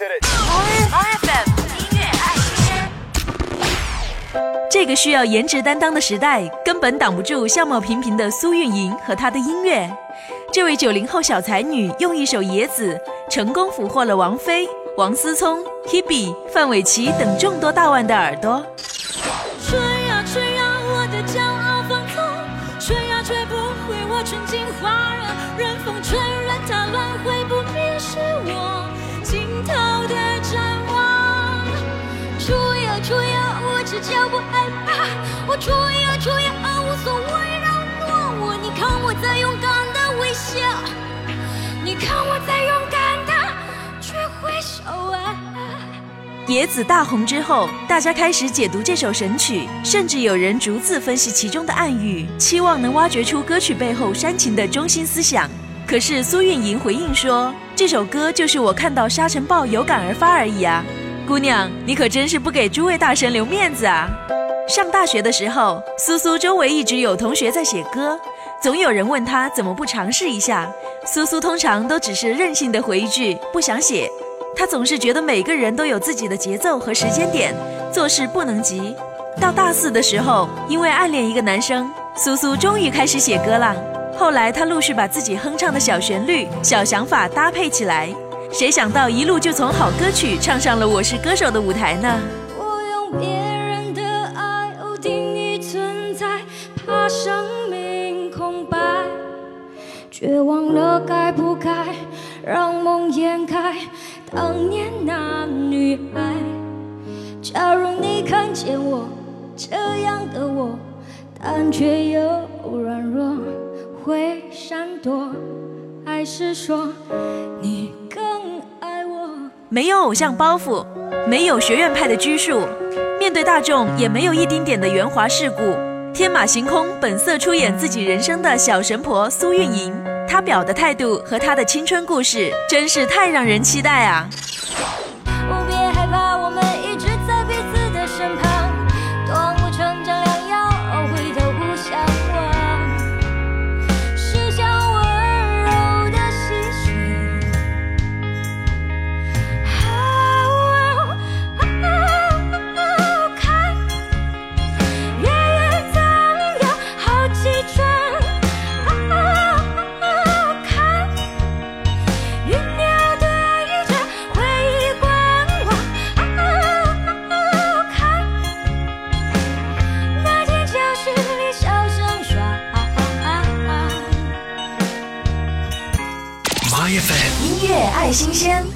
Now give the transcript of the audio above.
音乐爱新鲜。这个需要颜值担当的时代，根本挡不住相貌平平的苏运莹和她的音乐。这位九零后小才女用一首《野子》，成功俘获了王菲、王思聪、Hebe、范玮琪等众多大腕的耳朵。吹呀吹呀，我的骄傲放纵，吹呀吹不回我纯净花热，任风吹，任它乱，会不灭是我尽头呀，我只叫不害怕，我吹呀吹呀，无所谓让诺我，你看我在勇敢的微笑，你看我在勇敢的去挥手啊。野子大红之后，大家开始解读这首神曲，甚至有人逐字分析其中的暗语，期望能挖掘出歌曲背后煽情的中心思想。可是苏运莹回应说：“这首歌就是我看到沙尘暴有感而发而已啊，姑娘，你可真是不给诸位大神留面子啊！”上大学的时候，苏苏周围一直有同学在写歌，总有人问他怎么不尝试一下，苏苏通常都只是任性的回一句不想写。他总是觉得每个人都有自己的节奏和时间点，做事不能急。到大四的时候，因为暗恋一个男生，苏苏终于开始写歌了。后来，他陆续把自己哼唱的小旋律、小想法搭配起来，谁想到一路就从好歌曲唱上了《我是歌手》的舞台呢？我用别人的爱哦定义存在，怕生命空白，却忘了该不该让梦掩盖当年那女孩。假如你看见我这样的我，但却又软弱，会闪躲，还是说？没有偶像包袱，没有学院派的拘束，面对大众也没有一丁点的圆滑世故，天马行空，本色出演自己人生的小神婆苏运莹，她表的态度和她的青春故事，真是太让人期待啊！音乐爱新鲜，